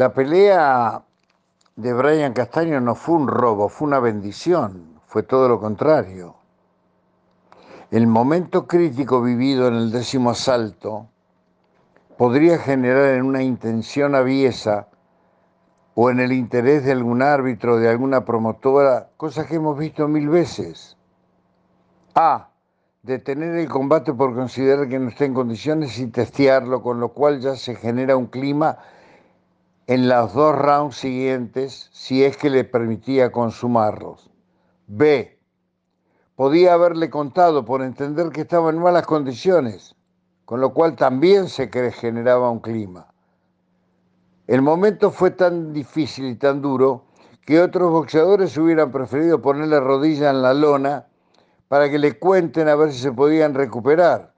La pelea de Brian Castaño no fue un robo, fue una bendición, fue todo lo contrario. El momento crítico vivido en el décimo asalto podría generar en una intención aviesa o en el interés de algún árbitro, de alguna promotora, cosas que hemos visto mil veces. A. Detener el combate por considerar que no está en condiciones y testearlo, con lo cual ya se genera un clima en los dos rounds siguientes si es que le permitía consumarlos. B. Podía haberle contado por entender que estaba en malas condiciones, con lo cual también se generaba un clima. El momento fue tan difícil y tan duro que otros boxeadores hubieran preferido ponerle rodilla en la lona para que le cuenten a ver si se podían recuperar.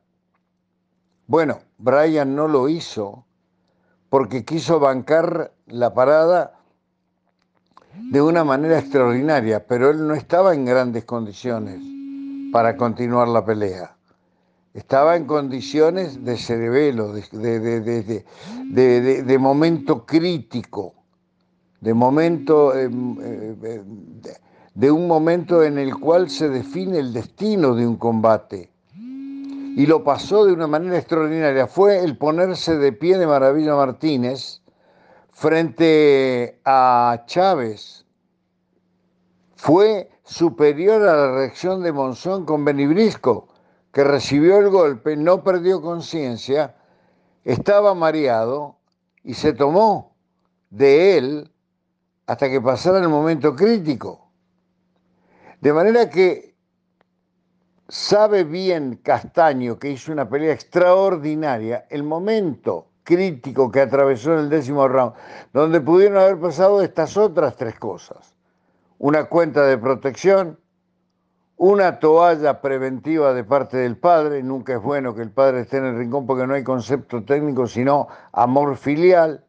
Bueno, Brian no lo hizo porque quiso bancar la parada de una manera extraordinaria, pero él no estaba en grandes condiciones para continuar la pelea. Estaba en condiciones de cerebelo, de, de, momento crítico, de momento, em, eh, de un momento en el cual se define el destino de un combate y lo pasó de una manera extraordinaria. Fue el ponerse de pie de Maravilla Martínez frente a Chávez. Fue superior a la reacción de Monzón con Benibrisco, que recibió el golpe, no perdió conciencia, estaba mareado y se tomó de él hasta que pasara el momento crítico. De manera que sabe bien Castaño, que hizo una pelea extraordinaria, el momento crítico que atravesó en el décimo round, donde pudieron haber pasado estas otras tres cosas. Una cuenta de protección, una toalla preventiva de parte del padre, nunca es bueno que el padre esté en el rincón porque no hay concepto técnico, sino amor filial,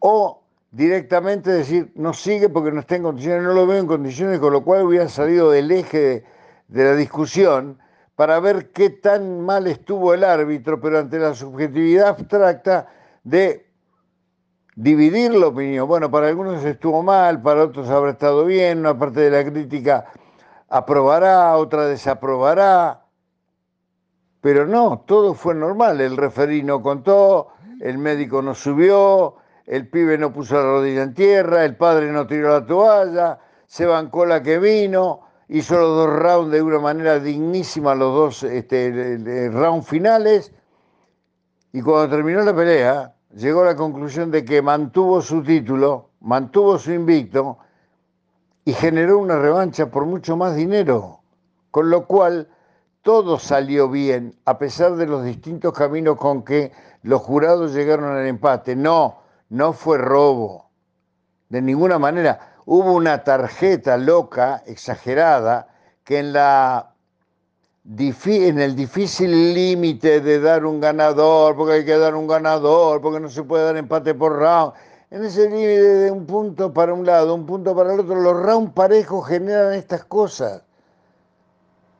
o directamente decir, no sigue porque no está en condiciones, no lo veo en condiciones, con lo cual hubiera salido del eje de de la discusión para ver qué tan mal estuvo el árbitro, pero ante la subjetividad abstracta de dividir la opinión. Bueno, para algunos estuvo mal, para otros habrá estado bien, una parte de la crítica aprobará, otra desaprobará, pero no, todo fue normal, el referí no contó, el médico no subió, el pibe no puso la rodilla en tierra, el padre no tiró la toalla, se bancó la que vino, hizo los dos rounds de una manera dignísima, los dos este, rounds finales, y cuando terminó la pelea, llegó a la conclusión de que mantuvo su título, mantuvo su invicto y generó una revancha por mucho más dinero, con lo cual todo salió bien, a pesar de los distintos caminos con que los jurados llegaron al empate. No, no fue robo, de ninguna manera hubo una tarjeta loca, exagerada, que en, el difícil límite de dar un ganador, porque hay que dar un ganador, porque no se puede dar empate por round, en ese límite de un punto para un lado, un punto para el otro, los round parejos generan estas cosas.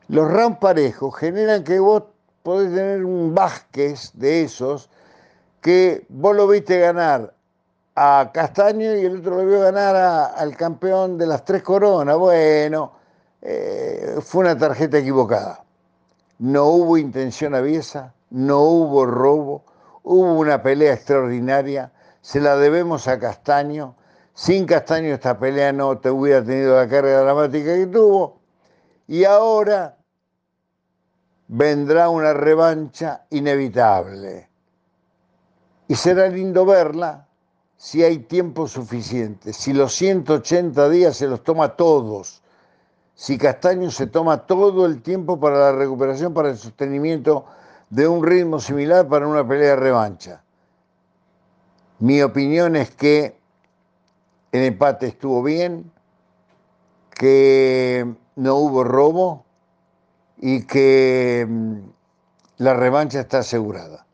Los round parejos generan que vos podés tener un Vázquez de esos que vos lo viste ganar a Castaño y el otro lo vio ganar al campeón de las tres coronas. Bueno, eh, fue una tarjeta equivocada. No hubo intención aviesa, no hubo robo, hubo una pelea extraordinaria, se la debemos a Castaño. Sin Castaño esta pelea no te hubiera tenido la carga dramática que tuvo. Y ahora vendrá una revancha inevitable. Y será lindo verla, si hay tiempo suficiente, si los 180 días se los toma todos, si Castaño se toma todo el tiempo para la recuperación, para el sostenimiento de un ritmo similar para una pelea de revancha. Mi opinión es que el empate estuvo bien, que no hubo robo y que mm, la revancha está asegurada.